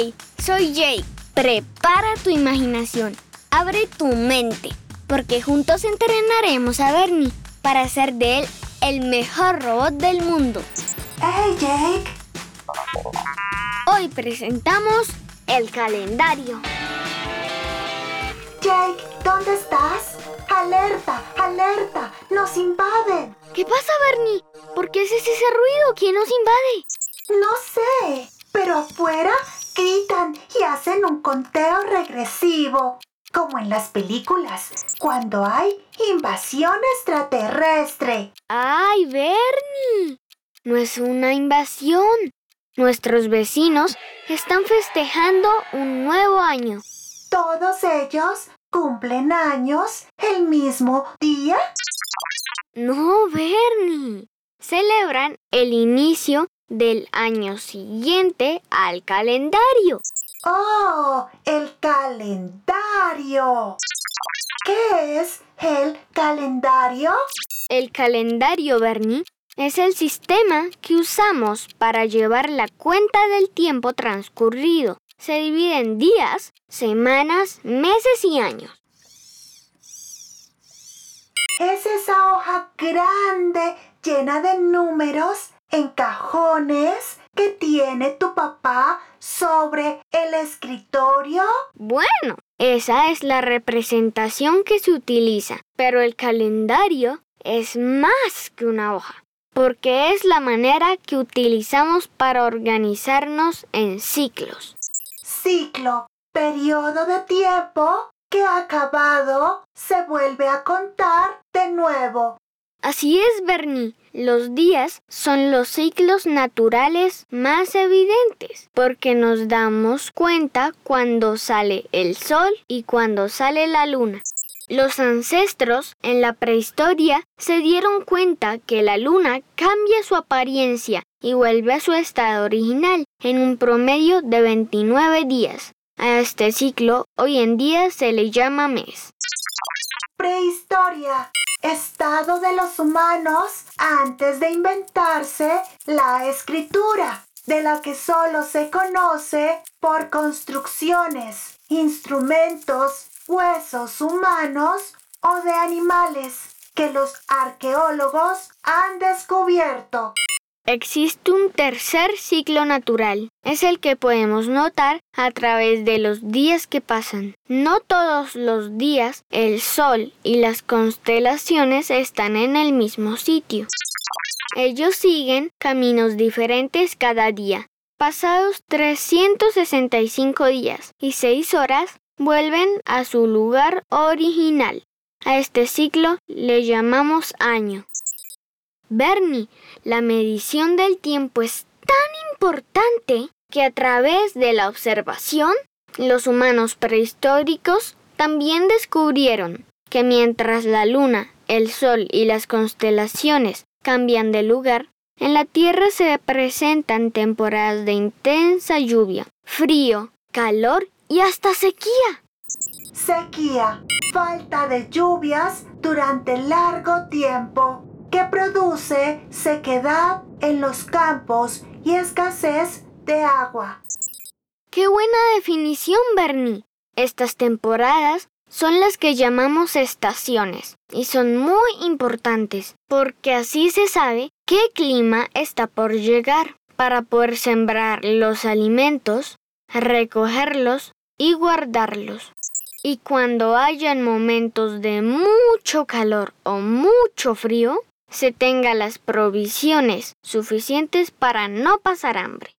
Hey, soy Jake. Prepara tu imaginación, abre tu mente, porque juntos entrenaremos a Bernie para hacer de él el mejor robot del mundo. ¡Hey, Jake! Hoy presentamos el calendario. Jake, ¿dónde estás? ¡Alerta! ¡Alerta! ¡Nos invaden! ¿Qué pasa, Bernie? ¿Por qué haces ese ruido? ¿Quién nos invade? No sé, pero afuera gritan y hacen un conteo regresivo, como en las películas, cuando hay invasión extraterrestre. ¡Ay, Bernie! No es una invasión. Nuestros vecinos están festejando un nuevo año. ¿Todos ellos cumplen años el mismo día? No, Bernie. Celebran el inicio del año siguiente al calendario. ¡Oh! El calendario. ¿Qué es el calendario? El calendario, Bernie, es el sistema que usamos para llevar la cuenta del tiempo transcurrido. Se divide en días, semanas, meses y años. Es esa hoja grande llena de números en cajones que tiene tu papá sobre el escritorio? Bueno, esa es la representación que se utiliza, pero el calendario es más que una hoja, porque es la manera que utilizamos para organizarnos en ciclos. Ciclo, periodo de tiempo que acabado se vuelve a contar de nuevo. Así es, Bernie. Los días son los ciclos naturales más evidentes porque nos damos cuenta cuando sale el sol y cuando sale la luna. Los ancestros en la prehistoria se dieron cuenta que la luna cambia su apariencia y vuelve a su estado original en un promedio de 29 días. A este ciclo hoy en día se le llama mes. Prehistoria estado de los humanos antes de inventarse la escritura, de la que solo se conoce por construcciones, instrumentos, huesos humanos o de animales que los arqueólogos han descubierto. Existe un tercer ciclo natural. Es el que podemos notar a través de los días que pasan. No todos los días el Sol y las constelaciones están en el mismo sitio. Ellos siguen caminos diferentes cada día. Pasados 365 días y 6 horas, vuelven a su lugar original. A este ciclo le llamamos año. Bernie, la medición del tiempo es tan importante que a través de la observación, los humanos prehistóricos también descubrieron que mientras la luna, el sol y las constelaciones cambian de lugar, en la Tierra se presentan temporadas de intensa lluvia, frío, calor y hasta sequía. Sequía, falta de lluvias durante largo tiempo que produce sequedad en los campos y escasez de agua. ¡Qué buena definición, Bernie! Estas temporadas son las que llamamos estaciones y son muy importantes porque así se sabe qué clima está por llegar para poder sembrar los alimentos, recogerlos y guardarlos. Y cuando hayan momentos de mucho calor o mucho frío, se tenga las provisiones suficientes para no pasar hambre.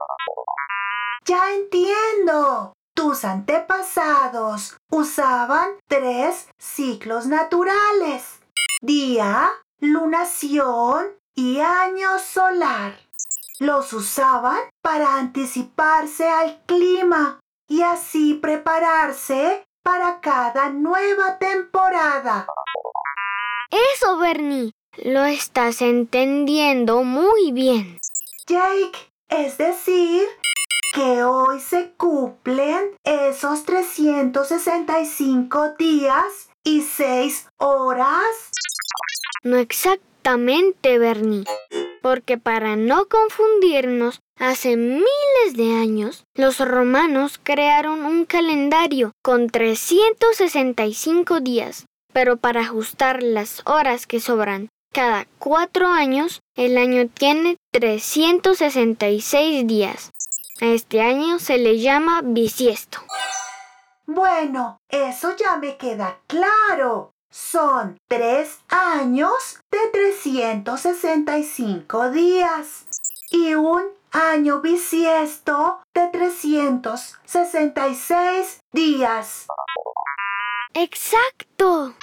Ya entiendo. Tus antepasados usaban tres ciclos naturales. Día, lunación y año solar. Los usaban para anticiparse al clima y así prepararse para cada nueva temporada. Eso, Bernie. Lo estás entendiendo muy bien. Jake, es decir, que hoy se cumplen esos 365 días y 6 horas. No exactamente, Bernie. porque para no confundirnos, hace miles de años los romanos crearon un calendario con 365 días, pero para ajustar las horas que sobran cada cuatro años, el año tiene 366 días. A este año se le llama bisiesto. Bueno, eso ya me queda claro. Son tres años de 365 días y un año bisiesto de 366 días. ¡Exacto!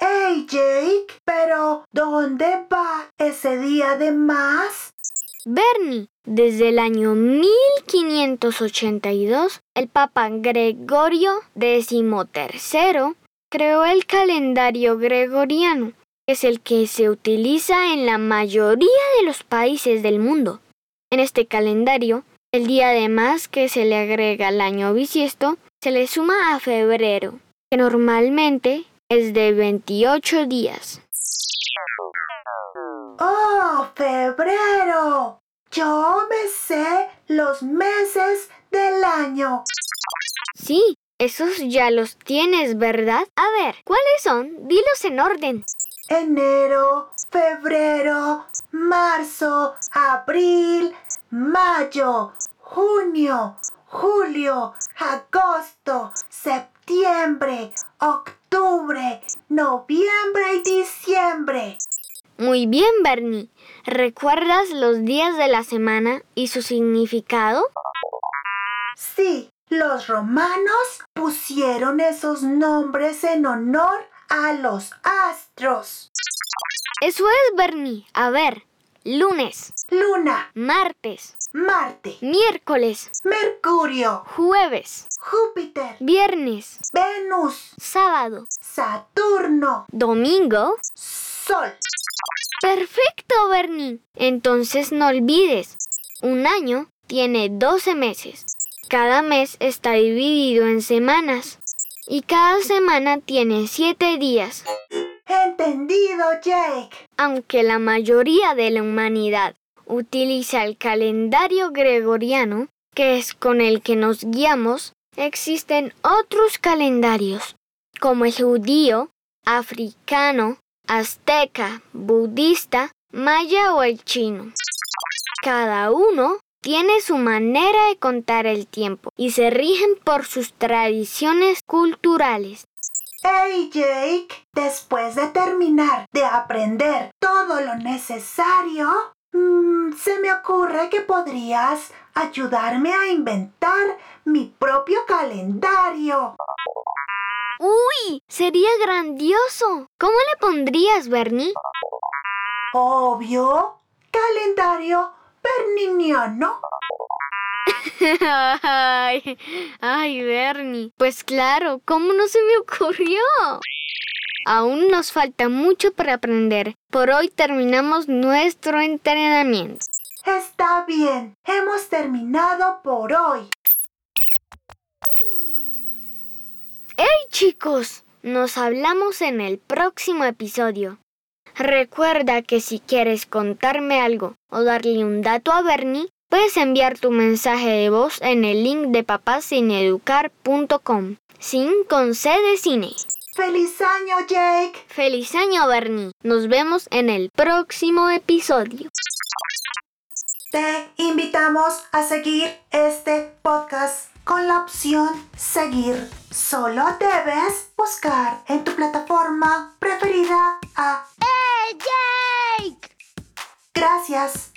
¡Hey Jake! Pero ¿dónde va ese día de más? Bernie, desde el año 1582, el Papa Gregorio XIII creó el calendario gregoriano, que es el que se utiliza en la mayoría de los países del mundo. En este calendario, el día de más que se le agrega al año bisiesto se le suma a febrero, que normalmente es de 28 días. ¡Oh, febrero! Yo me sé los meses del año. Sí, esos ya los tienes, ¿verdad? A ver, ¿cuáles son? Dilos en orden. Enero, febrero, marzo, abril, mayo, junio, julio, agosto, septiembre, octubre, noviembre y diciembre. Muy bien, Bernie. ¿Recuerdas los días de la semana y su significado? Sí, los romanos pusieron esos nombres en honor a los astros. Eso es, Bernie. A ver, lunes, Luna, martes, Marte, miércoles, Mercurio, jueves, Júpiter, viernes, Venus, sábado, Saturno, domingo. Sol. Perfecto, Bernie. Entonces no olvides, un año tiene 12 meses. Cada mes está dividido en semanas y cada semana tiene 7 días. Entendido, Jake. Aunque la mayoría de la humanidad utiliza el calendario gregoriano, que es con el que nos guiamos, existen otros calendarios, como el judío, africano, azteca, budista, maya o el chino. Cada uno tiene su manera de contar el tiempo y se rigen por sus tradiciones culturales. Hey Jake, después de terminar de aprender todo lo necesario, mm, se me ocurre que podrías ayudarme a inventar mi propio calendario. ¡Uy! Sería grandioso. ¿Cómo le pondrías, Bernie? Obvio, calendario berniniano. Ay, ay, Bernie. Pues claro, ¿cómo no se me ocurrió? Aún nos falta mucho para aprender. Por hoy terminamos nuestro entrenamiento. Está bien, hemos terminado por hoy. ¡Hey chicos! Nos hablamos en el próximo episodio. Recuerda que si quieres contarme algo o darle un dato a Bernie, puedes enviar tu mensaje de voz en el link de papacineeducar.com. Sin con C de cine. ¡Feliz año, Jake! ¡Feliz año, Bernie! Nos vemos en el próximo episodio. Te invitamos a seguir este podcast con la opción seguir. Solo debes buscar en tu plataforma preferida a ¡Hey, Jake! Gracias.